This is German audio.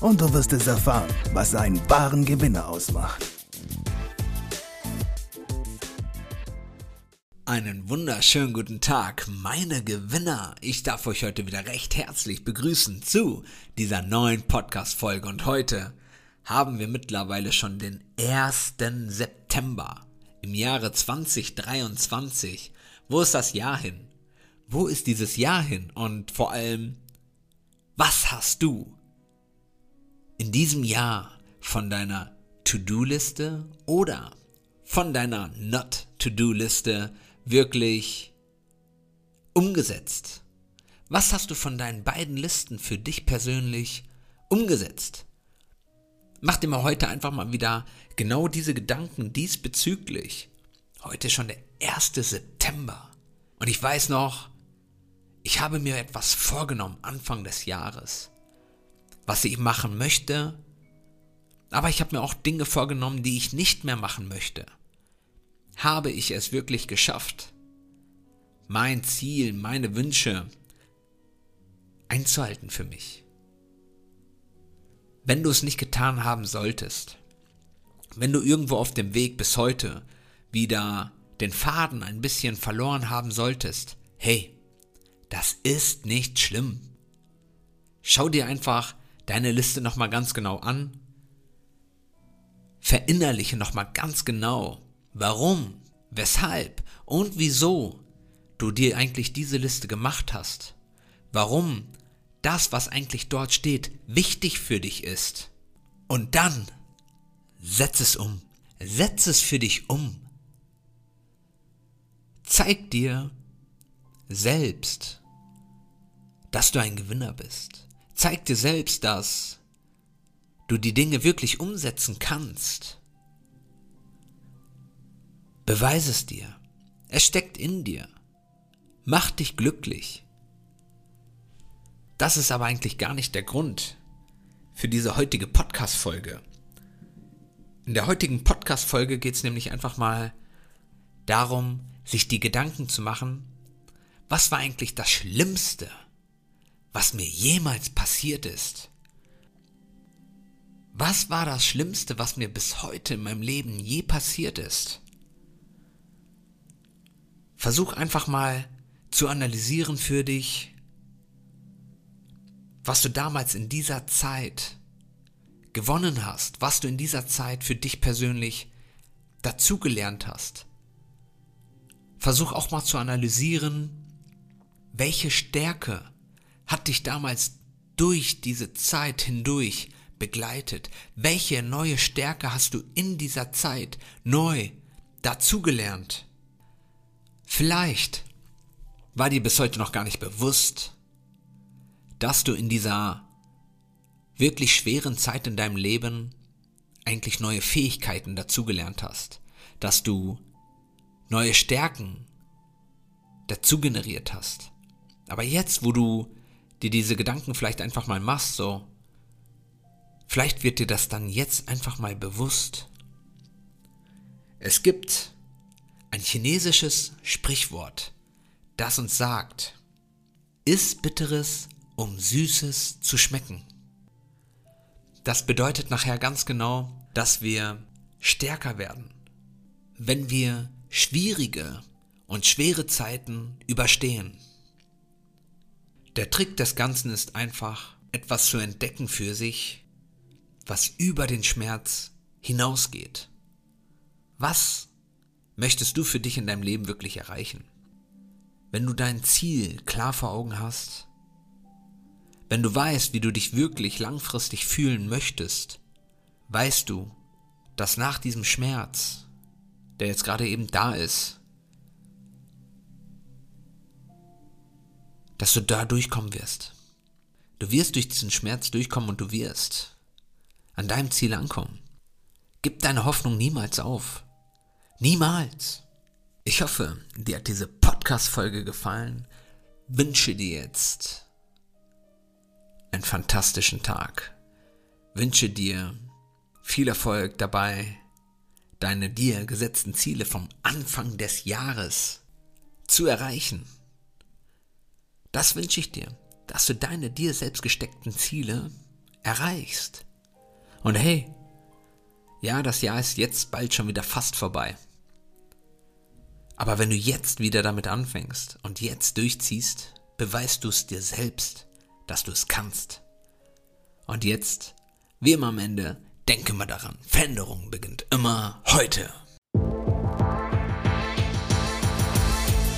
und du wirst es erfahren, was einen wahren Gewinner ausmacht. Einen wunderschönen guten Tag, meine Gewinner. Ich darf euch heute wieder recht herzlich begrüßen zu dieser neuen Podcast-Folge. Und heute haben wir mittlerweile schon den 1. September im Jahre 2023. Wo ist das Jahr hin? Wo ist dieses Jahr hin? Und vor allem, was hast du in diesem Jahr von deiner To-Do-Liste oder von deiner Not-To-Do-Liste wirklich umgesetzt? Was hast du von deinen beiden Listen für dich persönlich umgesetzt? Mach dir mal heute einfach mal wieder genau diese Gedanken diesbezüglich. Heute ist schon der 1. September. Und ich weiß noch, ich habe mir etwas vorgenommen Anfang des Jahres was ich machen möchte, aber ich habe mir auch Dinge vorgenommen, die ich nicht mehr machen möchte. Habe ich es wirklich geschafft, mein Ziel, meine Wünsche einzuhalten für mich? Wenn du es nicht getan haben solltest, wenn du irgendwo auf dem Weg bis heute wieder den Faden ein bisschen verloren haben solltest, hey, das ist nicht schlimm. Schau dir einfach deine Liste nochmal ganz genau an. Verinnerliche nochmal ganz genau, warum, weshalb und wieso du dir eigentlich diese Liste gemacht hast. Warum das, was eigentlich dort steht, wichtig für dich ist. Und dann setz es um. Setz es für dich um. Zeig dir selbst, dass du ein Gewinner bist. Zeig dir selbst, dass du die Dinge wirklich umsetzen kannst. Beweise es dir. Es steckt in dir. Mach dich glücklich. Das ist aber eigentlich gar nicht der Grund für diese heutige Podcast-Folge. In der heutigen Podcast-Folge geht es nämlich einfach mal darum, sich die Gedanken zu machen, was war eigentlich das Schlimmste, was mir jemals passiert ist. Was war das Schlimmste, was mir bis heute in meinem Leben je passiert ist? Versuch einfach mal zu analysieren für dich, was du damals in dieser Zeit gewonnen hast, was du in dieser Zeit für dich persönlich dazugelernt hast. Versuch auch mal zu analysieren, welche Stärke hat dich damals durch diese Zeit hindurch begleitet? Welche neue Stärke hast du in dieser Zeit neu dazugelernt? Vielleicht war dir bis heute noch gar nicht bewusst, dass du in dieser wirklich schweren Zeit in deinem Leben eigentlich neue Fähigkeiten dazugelernt hast, dass du neue Stärken dazu generiert hast. Aber jetzt, wo du dir diese Gedanken vielleicht einfach mal machst, so, vielleicht wird dir das dann jetzt einfach mal bewusst. Es gibt ein chinesisches Sprichwort, das uns sagt, iss Bitteres, um Süßes zu schmecken. Das bedeutet nachher ganz genau, dass wir stärker werden, wenn wir schwierige und schwere Zeiten überstehen. Der Trick des Ganzen ist einfach, etwas zu entdecken für sich, was über den Schmerz hinausgeht. Was möchtest du für dich in deinem Leben wirklich erreichen? Wenn du dein Ziel klar vor Augen hast, wenn du weißt, wie du dich wirklich langfristig fühlen möchtest, weißt du, dass nach diesem Schmerz, der jetzt gerade eben da ist, dass du da durchkommen wirst. Du wirst durch diesen Schmerz durchkommen und du wirst an deinem Ziel ankommen. Gib deine Hoffnung niemals auf. Niemals. Ich hoffe, dir hat diese Podcast-Folge gefallen. Wünsche dir jetzt einen fantastischen Tag. Wünsche dir viel Erfolg dabei, deine dir gesetzten Ziele vom Anfang des Jahres zu erreichen. Das wünsche ich dir, dass du deine dir selbst gesteckten Ziele erreichst. Und hey, ja, das Jahr ist jetzt bald schon wieder fast vorbei. Aber wenn du jetzt wieder damit anfängst und jetzt durchziehst, beweist du es dir selbst, dass du es kannst. Und jetzt, wie immer am Ende, denke mal daran, Veränderung beginnt immer heute.